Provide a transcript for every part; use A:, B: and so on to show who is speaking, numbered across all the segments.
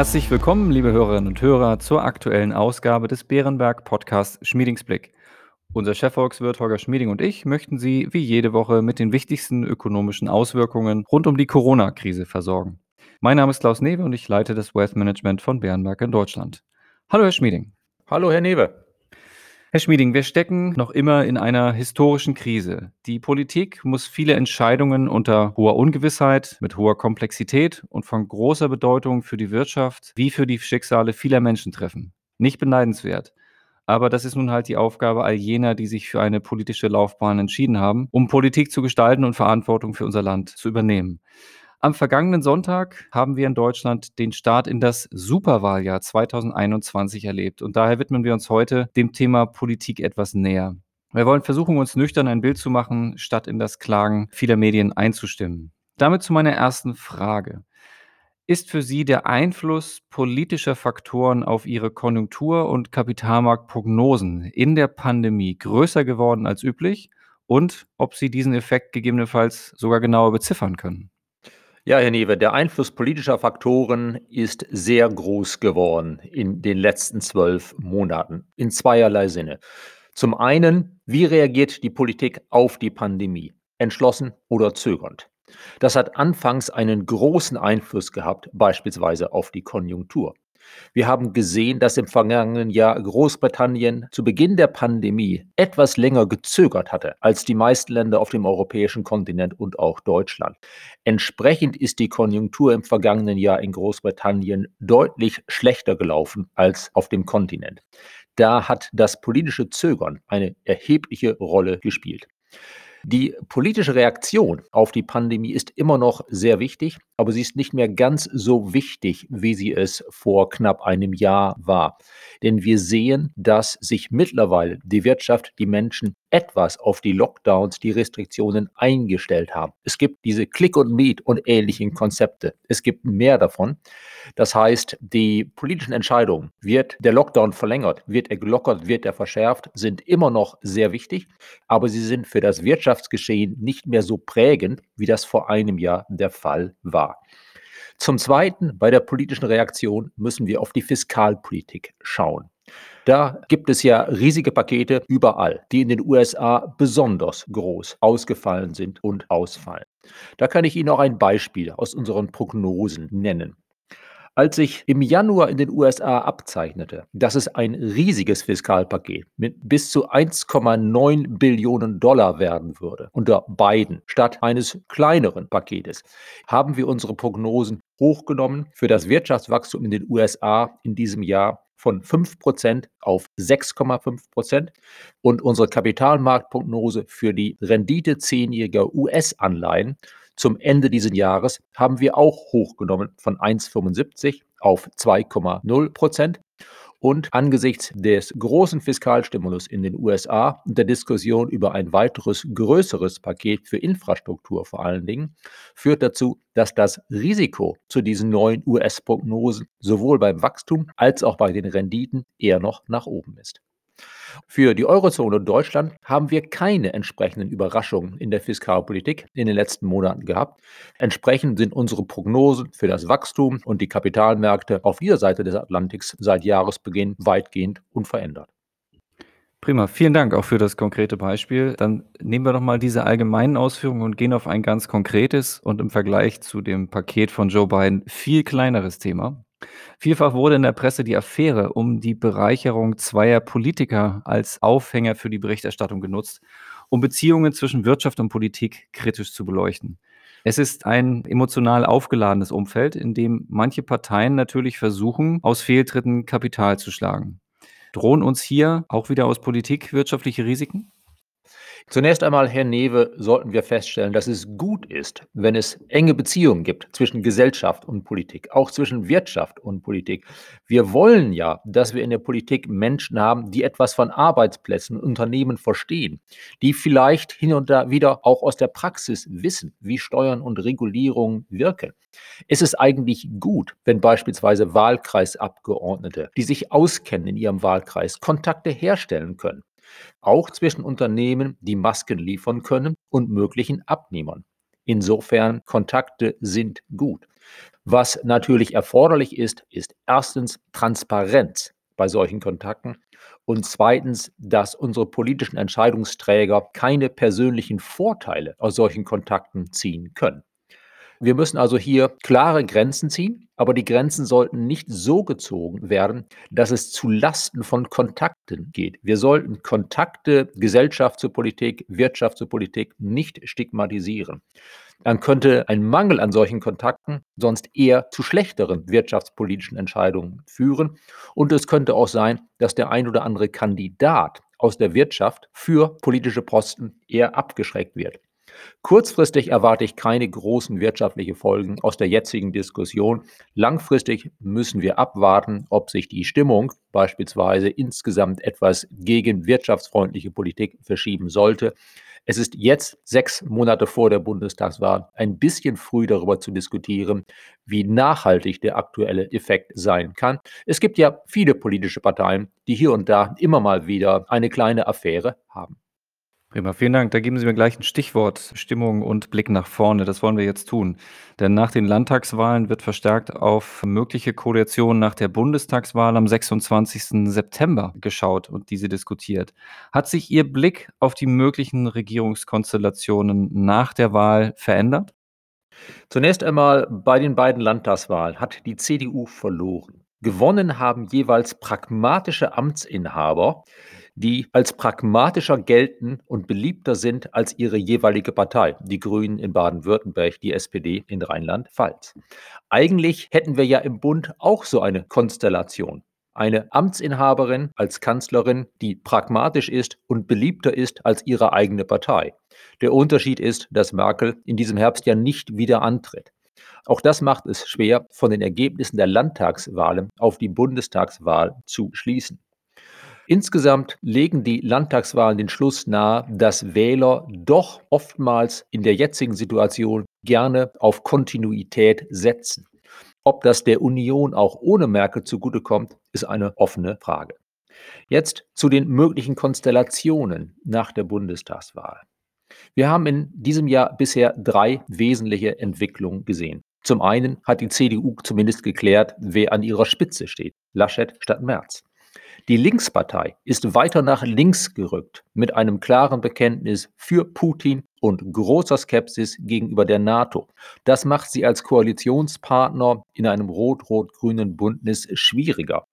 A: Herzlich willkommen, liebe Hörerinnen und Hörer, zur aktuellen Ausgabe des Bärenberg Podcast Schmiedingsblick. Unser Chefvolkswirt Holger Schmieding und ich möchten Sie wie jede Woche mit den wichtigsten ökonomischen Auswirkungen rund um die Corona-Krise versorgen. Mein Name ist Klaus Newe und ich leite das Wealth Management von Bärenberg in Deutschland. Hallo, Herr Schmieding.
B: Hallo, Herr Newe.
A: Herr Schmieding, wir stecken noch immer in einer historischen Krise. Die Politik muss viele Entscheidungen unter hoher Ungewissheit, mit hoher Komplexität und von großer Bedeutung für die Wirtschaft wie für die Schicksale vieler Menschen treffen. Nicht beneidenswert. Aber das ist nun halt die Aufgabe all jener, die sich für eine politische Laufbahn entschieden haben, um Politik zu gestalten und Verantwortung für unser Land zu übernehmen. Am vergangenen Sonntag haben wir in Deutschland den Start in das Superwahljahr 2021 erlebt und daher widmen wir uns heute dem Thema Politik etwas näher. Wir wollen versuchen, uns nüchtern ein Bild zu machen, statt in das Klagen vieler Medien einzustimmen. Damit zu meiner ersten Frage. Ist für Sie der Einfluss politischer Faktoren auf Ihre Konjunktur- und Kapitalmarktprognosen in der Pandemie größer geworden als üblich und ob Sie diesen Effekt gegebenenfalls sogar genauer beziffern können?
B: Ja, Herr Newe, der Einfluss politischer Faktoren ist sehr groß geworden in den letzten zwölf Monaten in zweierlei Sinne. Zum einen, wie reagiert die Politik auf die Pandemie? Entschlossen oder zögernd? Das hat anfangs einen großen Einfluss gehabt, beispielsweise auf die Konjunktur. Wir haben gesehen, dass im vergangenen Jahr Großbritannien zu Beginn der Pandemie etwas länger gezögert hatte als die meisten Länder auf dem europäischen Kontinent und auch Deutschland. Entsprechend ist die Konjunktur im vergangenen Jahr in Großbritannien deutlich schlechter gelaufen als auf dem Kontinent. Da hat das politische Zögern eine erhebliche Rolle gespielt. Die politische Reaktion auf die Pandemie ist immer noch sehr wichtig, aber sie ist nicht mehr ganz so wichtig, wie sie es vor knapp einem Jahr war. Denn wir sehen, dass sich mittlerweile die Wirtschaft, die Menschen etwas auf die Lockdowns, die Restriktionen eingestellt haben. Es gibt diese Click und Meet und ähnlichen Konzepte. Es gibt mehr davon. Das heißt, die politischen Entscheidungen, wird der Lockdown verlängert, wird er gelockert, wird er verschärft, sind immer noch sehr wichtig, aber sie sind für das Wirtschaftsgeschehen nicht mehr so prägend, wie das vor einem Jahr der Fall war. Zum Zweiten, bei der politischen Reaktion müssen wir auf die Fiskalpolitik schauen. Da gibt es ja riesige Pakete überall, die in den USA besonders groß ausgefallen sind und ausfallen. Da kann ich Ihnen auch ein Beispiel aus unseren Prognosen nennen. Als sich im Januar in den USA abzeichnete, dass es ein riesiges Fiskalpaket mit bis zu 1,9 Billionen Dollar werden würde unter Biden statt eines kleineren Paketes, haben wir unsere Prognosen hochgenommen für das Wirtschaftswachstum in den USA in diesem Jahr von 5% auf 6,5% und unsere Kapitalmarktprognose für die Rendite zehnjähriger US-Anleihen zum Ende dieses Jahres haben wir auch hochgenommen von 1,75 auf 2,0 Prozent. Und angesichts des großen Fiskalstimulus in den USA und der Diskussion über ein weiteres größeres Paket für Infrastruktur vor allen Dingen, führt dazu, dass das Risiko zu diesen neuen US-Prognosen sowohl beim Wachstum als auch bei den Renditen eher noch nach oben ist. Für die Eurozone und Deutschland haben wir keine entsprechenden Überraschungen in der Fiskalpolitik in den letzten Monaten gehabt. Entsprechend sind unsere Prognosen für das Wachstum und die Kapitalmärkte auf dieser Seite des Atlantiks seit Jahresbeginn weitgehend unverändert.
A: Prima, vielen Dank auch für das konkrete Beispiel. Dann nehmen wir doch mal diese allgemeinen Ausführungen und gehen auf ein ganz konkretes und im Vergleich zu dem Paket von Joe Biden viel kleineres Thema. Vielfach wurde in der Presse die Affäre um die Bereicherung zweier Politiker als Aufhänger für die Berichterstattung genutzt, um Beziehungen zwischen Wirtschaft und Politik kritisch zu beleuchten. Es ist ein emotional aufgeladenes Umfeld, in dem manche Parteien natürlich versuchen, aus Fehltritten Kapital zu schlagen. Drohen uns hier auch wieder aus Politik wirtschaftliche Risiken?
B: Zunächst einmal, Herr Newe, sollten wir feststellen, dass es gut ist, wenn es enge Beziehungen gibt zwischen Gesellschaft und Politik, auch zwischen Wirtschaft und Politik. Wir wollen ja, dass wir in der Politik Menschen haben, die etwas von Arbeitsplätzen und Unternehmen verstehen, die vielleicht hin und da wieder auch aus der Praxis wissen, wie Steuern und Regulierung wirken. Es ist eigentlich gut, wenn beispielsweise Wahlkreisabgeordnete, die sich auskennen in ihrem Wahlkreis, Kontakte herstellen können auch zwischen Unternehmen, die Masken liefern können, und möglichen Abnehmern. Insofern, Kontakte sind gut. Was natürlich erforderlich ist, ist erstens Transparenz bei solchen Kontakten und zweitens, dass unsere politischen Entscheidungsträger keine persönlichen Vorteile aus solchen Kontakten ziehen können. Wir müssen also hier klare Grenzen ziehen, aber die Grenzen sollten nicht so gezogen werden, dass es zu Lasten von Kontakten geht. Wir sollten Kontakte Gesellschaft zur Politik, Wirtschaft zur Politik nicht stigmatisieren. Dann könnte ein Mangel an solchen Kontakten sonst eher zu schlechteren wirtschaftspolitischen Entscheidungen führen. Und es könnte auch sein, dass der ein oder andere Kandidat aus der Wirtschaft für politische Posten eher abgeschreckt wird. Kurzfristig erwarte ich keine großen wirtschaftlichen Folgen aus der jetzigen Diskussion. Langfristig müssen wir abwarten, ob sich die Stimmung beispielsweise insgesamt etwas gegen wirtschaftsfreundliche Politik verschieben sollte. Es ist jetzt, sechs Monate vor der Bundestagswahl, ein bisschen früh darüber zu diskutieren, wie nachhaltig der aktuelle Effekt sein kann. Es gibt ja viele politische Parteien, die hier und da immer mal wieder eine kleine Affäre haben.
A: Prima, vielen Dank. Da geben Sie mir gleich ein Stichwort Stimmung und Blick nach vorne. Das wollen wir jetzt tun. Denn nach den Landtagswahlen wird verstärkt auf mögliche Koalitionen nach der Bundestagswahl am 26. September geschaut und diese diskutiert. Hat sich Ihr Blick auf die möglichen Regierungskonstellationen nach der Wahl verändert?
B: Zunächst einmal bei den beiden Landtagswahlen hat die CDU verloren. Gewonnen haben jeweils pragmatische Amtsinhaber, die als pragmatischer gelten und beliebter sind als ihre jeweilige Partei, die Grünen in Baden-Württemberg, die SPD in Rheinland-Pfalz. Eigentlich hätten wir ja im Bund auch so eine Konstellation. Eine Amtsinhaberin als Kanzlerin, die pragmatisch ist und beliebter ist als ihre eigene Partei. Der Unterschied ist, dass Merkel in diesem Herbst ja nicht wieder antritt. Auch das macht es schwer, von den Ergebnissen der Landtagswahlen auf die Bundestagswahl zu schließen. Insgesamt legen die Landtagswahlen den Schluss nahe, dass Wähler doch oftmals in der jetzigen Situation gerne auf Kontinuität setzen. Ob das der Union auch ohne Merkel zugutekommt, ist eine offene Frage. Jetzt zu den möglichen Konstellationen nach der Bundestagswahl. Wir haben in diesem Jahr bisher drei wesentliche Entwicklungen gesehen. Zum einen hat die CDU zumindest geklärt, wer an ihrer Spitze steht. Laschet statt Merz. Die Linkspartei ist weiter nach links gerückt mit einem klaren Bekenntnis für Putin und großer Skepsis gegenüber der NATO. Das macht sie als Koalitionspartner in einem rot-rot-grünen Bündnis schwieriger.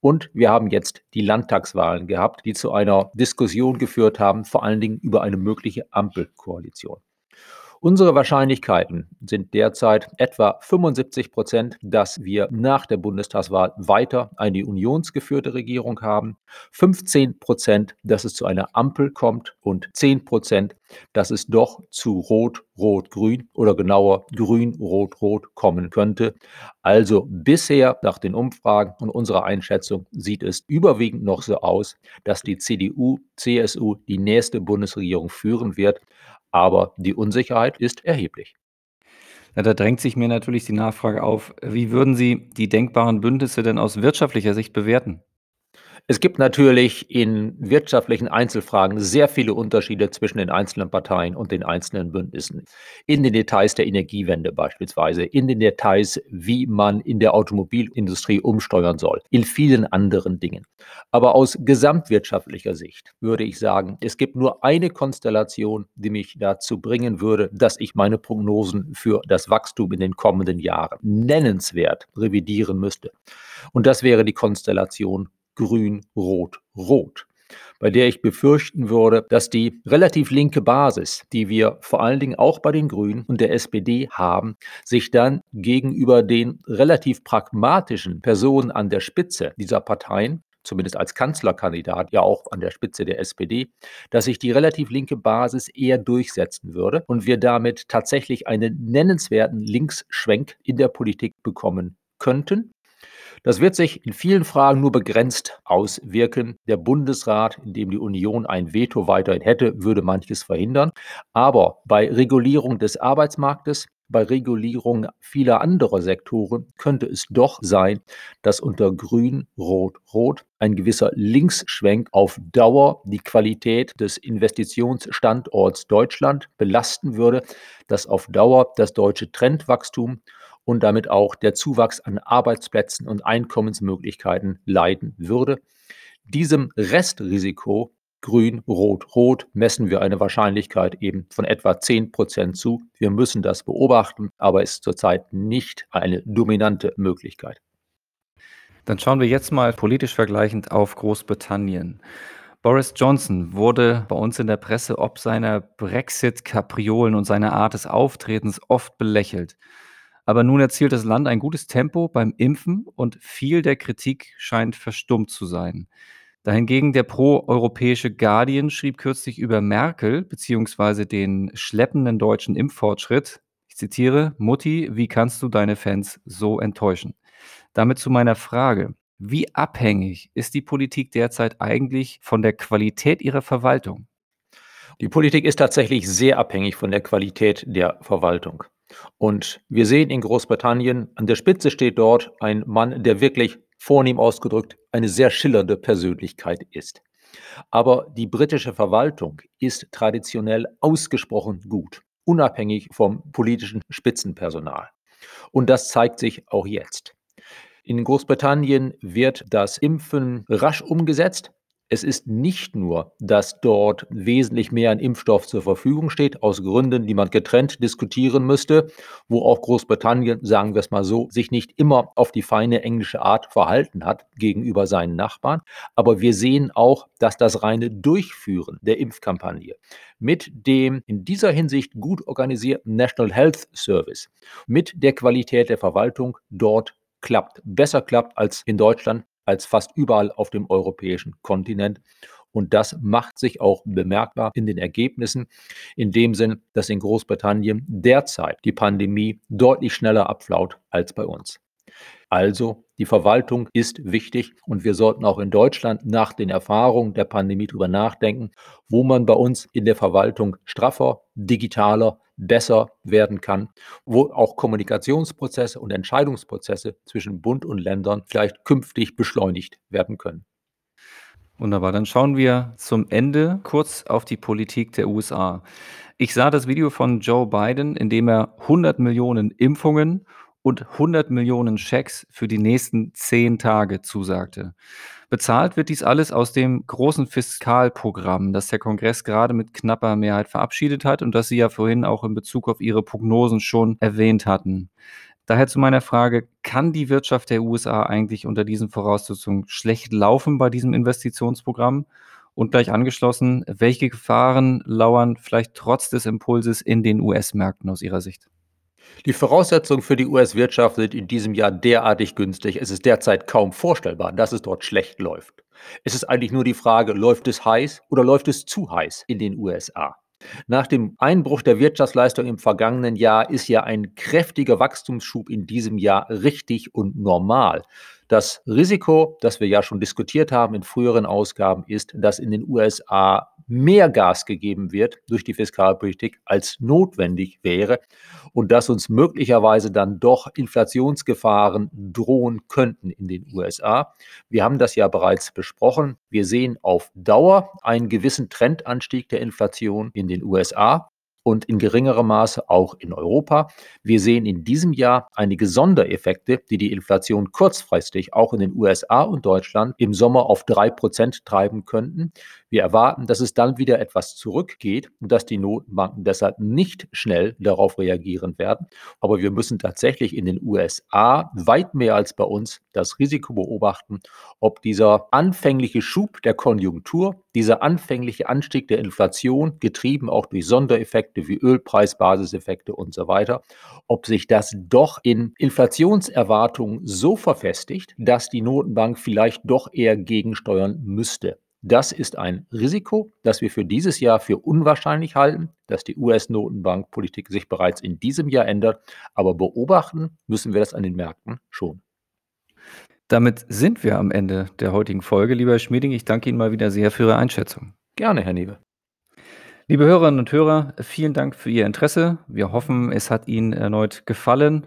B: Und wir haben jetzt die Landtagswahlen gehabt, die zu einer Diskussion geführt haben, vor allen Dingen über eine mögliche Ampelkoalition. Unsere Wahrscheinlichkeiten sind derzeit etwa 75 Prozent, dass wir nach der Bundestagswahl weiter eine unionsgeführte Regierung haben, 15 Prozent, dass es zu einer Ampel kommt und 10 Prozent, dass es doch zu Rot, Rot, Grün oder genauer Grün, Rot, Rot kommen könnte. Also bisher nach den Umfragen und unserer Einschätzung sieht es überwiegend noch so aus, dass die CDU, CSU die nächste Bundesregierung führen wird aber die Unsicherheit ist erheblich.
A: Ja, da drängt sich mir natürlich die Nachfrage auf, wie würden Sie die denkbaren Bündnisse denn aus wirtschaftlicher Sicht bewerten?
B: Es gibt natürlich in wirtschaftlichen Einzelfragen sehr viele Unterschiede zwischen den einzelnen Parteien und den einzelnen Bündnissen. In den Details der Energiewende beispielsweise, in den Details, wie man in der Automobilindustrie umsteuern soll, in vielen anderen Dingen. Aber aus gesamtwirtschaftlicher Sicht würde ich sagen, es gibt nur eine Konstellation, die mich dazu bringen würde, dass ich meine Prognosen für das Wachstum in den kommenden Jahren nennenswert revidieren müsste. Und das wäre die Konstellation Grün, Rot, Rot bei der ich befürchten würde, dass die relativ linke Basis, die wir vor allen Dingen auch bei den Grünen und der SPD haben, sich dann gegenüber den relativ pragmatischen Personen an der Spitze dieser Parteien zumindest als Kanzlerkandidat, ja auch an der Spitze der SPD, dass sich die relativ linke Basis eher durchsetzen würde und wir damit tatsächlich einen nennenswerten Linksschwenk in der Politik bekommen könnten. Das wird sich in vielen Fragen nur begrenzt auswirken. Der Bundesrat, in dem die Union ein Veto weiterhin hätte, würde manches verhindern. Aber bei Regulierung des Arbeitsmarktes, bei Regulierung vieler anderer Sektoren könnte es doch sein, dass unter Grün, Rot, Rot ein gewisser Linksschwenk auf Dauer die Qualität des Investitionsstandorts Deutschland belasten würde, dass auf Dauer das deutsche Trendwachstum und damit auch der Zuwachs an Arbeitsplätzen und Einkommensmöglichkeiten leiden würde. Diesem Restrisiko Grün, Rot, Rot messen wir eine Wahrscheinlichkeit eben von etwa 10 Prozent zu. Wir müssen das beobachten, aber es ist zurzeit nicht eine dominante Möglichkeit.
A: Dann schauen wir jetzt mal politisch vergleichend auf Großbritannien. Boris Johnson wurde bei uns in der Presse ob seiner Brexit-Kapriolen und seiner Art des Auftretens oft belächelt. Aber nun erzielt das Land ein gutes Tempo beim Impfen und viel der Kritik scheint verstummt zu sein. Dahingegen der pro-europäische Guardian schrieb kürzlich über Merkel bzw. den schleppenden deutschen Impffortschritt. Ich zitiere, Mutti, wie kannst du deine Fans so enttäuschen? Damit zu meiner Frage. Wie abhängig ist die Politik derzeit eigentlich von der Qualität ihrer Verwaltung?
B: Die Politik ist tatsächlich sehr abhängig von der Qualität der Verwaltung. Und wir sehen in Großbritannien, an der Spitze steht dort ein Mann, der wirklich vornehm ausgedrückt eine sehr schillernde Persönlichkeit ist. Aber die britische Verwaltung ist traditionell ausgesprochen gut, unabhängig vom politischen Spitzenpersonal. Und das zeigt sich auch jetzt. In Großbritannien wird das Impfen rasch umgesetzt. Es ist nicht nur, dass dort wesentlich mehr an Impfstoff zur Verfügung steht, aus Gründen, die man getrennt diskutieren müsste, wo auch Großbritannien, sagen wir es mal so, sich nicht immer auf die feine englische Art verhalten hat gegenüber seinen Nachbarn. Aber wir sehen auch, dass das reine Durchführen der Impfkampagne mit dem in dieser Hinsicht gut organisierten National Health Service, mit der Qualität der Verwaltung dort klappt, besser klappt als in Deutschland, als fast überall auf dem europäischen Kontinent. Und das macht sich auch bemerkbar in den Ergebnissen, in dem Sinn, dass in Großbritannien derzeit die Pandemie deutlich schneller abflaut als bei uns. Also die Verwaltung ist wichtig und wir sollten auch in Deutschland nach den Erfahrungen der Pandemie darüber nachdenken, wo man bei uns in der Verwaltung straffer, digitaler, besser werden kann, wo auch Kommunikationsprozesse und Entscheidungsprozesse zwischen Bund und Ländern vielleicht künftig beschleunigt werden können.
A: Wunderbar, dann schauen wir zum Ende kurz auf die Politik der USA. Ich sah das Video von Joe Biden, in dem er 100 Millionen Impfungen und 100 Millionen Schecks für die nächsten zehn Tage zusagte. Bezahlt wird dies alles aus dem großen Fiskalprogramm, das der Kongress gerade mit knapper Mehrheit verabschiedet hat und das Sie ja vorhin auch in Bezug auf Ihre Prognosen schon erwähnt hatten. Daher zu meiner Frage, kann die Wirtschaft der USA eigentlich unter diesen Voraussetzungen schlecht laufen bei diesem Investitionsprogramm? Und gleich angeschlossen, welche Gefahren lauern vielleicht trotz des Impulses in den US-Märkten aus Ihrer Sicht?
B: Die Voraussetzungen für die US-Wirtschaft sind in diesem Jahr derartig günstig. Es ist derzeit kaum vorstellbar, dass es dort schlecht läuft. Es ist eigentlich nur die Frage, läuft es heiß oder läuft es zu heiß in den USA? Nach dem Einbruch der Wirtschaftsleistung im vergangenen Jahr ist ja ein kräftiger Wachstumsschub in diesem Jahr richtig und normal. Das Risiko, das wir ja schon diskutiert haben in früheren Ausgaben, ist, dass in den USA mehr Gas gegeben wird durch die Fiskalpolitik, als notwendig wäre und dass uns möglicherweise dann doch Inflationsgefahren drohen könnten in den USA. Wir haben das ja bereits besprochen. Wir sehen auf Dauer einen gewissen Trendanstieg der Inflation in den USA und in geringerem Maße auch in Europa. Wir sehen in diesem Jahr einige Sondereffekte, die die Inflation kurzfristig auch in den USA und Deutschland im Sommer auf drei Prozent treiben könnten. Wir erwarten, dass es dann wieder etwas zurückgeht und dass die Notenbanken deshalb nicht schnell darauf reagieren werden. Aber wir müssen tatsächlich in den USA weit mehr als bei uns das Risiko beobachten, ob dieser anfängliche Schub der Konjunktur, dieser anfängliche Anstieg der Inflation, getrieben auch durch Sondereffekte wie Ölpreis, Basiseffekte und so weiter, ob sich das doch in Inflationserwartungen so verfestigt, dass die Notenbank vielleicht doch eher gegensteuern müsste. Das ist ein Risiko, das wir für dieses Jahr für unwahrscheinlich halten, dass die US-Notenbankpolitik sich bereits in diesem Jahr ändert. Aber beobachten müssen wir das an den Märkten schon.
A: Damit sind wir am Ende der heutigen Folge. Lieber Herr Schmieding, ich danke Ihnen mal wieder sehr für Ihre Einschätzung.
B: Gerne, Herr Newe.
A: Liebe Hörerinnen und Hörer, vielen Dank für Ihr Interesse. Wir hoffen, es hat Ihnen erneut gefallen.